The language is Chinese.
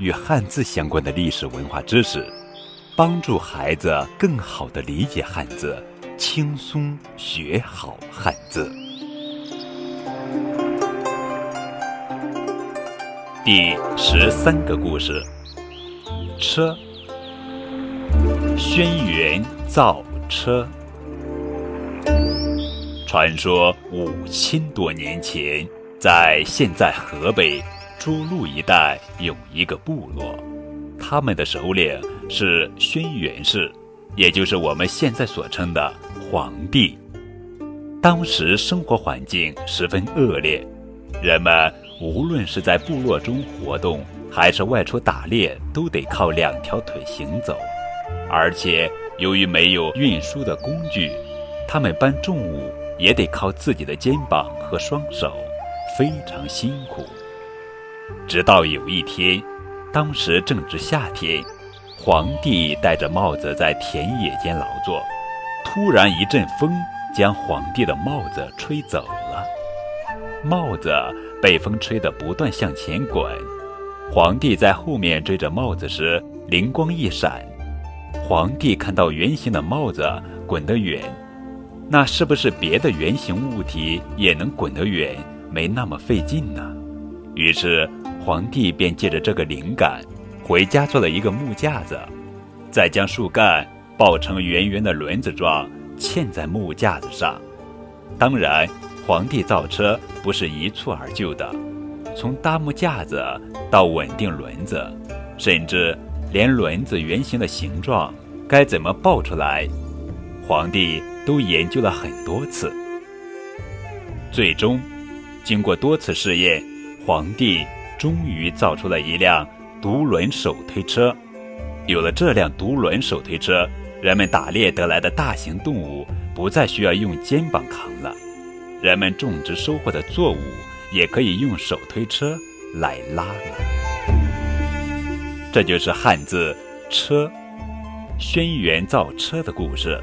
与汉字相关的历史文化知识，帮助孩子更好地理解汉字。轻松学好汉字。第十三个故事：车。轩辕造车。传说五千多年前，在现在河北涿鹿一带有一个部落，他们的首领是轩辕氏，也就是我们现在所称的。皇帝当时生活环境十分恶劣，人们无论是在部落中活动，还是外出打猎，都得靠两条腿行走，而且由于没有运输的工具，他们搬重物也得靠自己的肩膀和双手，非常辛苦。直到有一天，当时正值夏天，皇帝戴着帽子在田野间劳作。突然一阵风将皇帝的帽子吹走了，帽子被风吹得不断向前滚。皇帝在后面追着帽子时，灵光一闪，皇帝看到圆形的帽子滚得远，那是不是别的圆形物体也能滚得远，没那么费劲呢？于是皇帝便借着这个灵感，回家做了一个木架子，再将树干。抱成圆圆的轮子状，嵌在木架子上。当然，皇帝造车不是一蹴而就的，从搭木架子到稳定轮子，甚至连轮子圆形的形状该怎么抱出来，皇帝都研究了很多次。最终，经过多次试验，皇帝终于造出了一辆独轮手推车。有了这辆独轮手推车。人们打猎得来的大型动物不再需要用肩膀扛了，人们种植收获的作物也可以用手推车来拉了。这就是汉字“车”，轩辕造车的故事。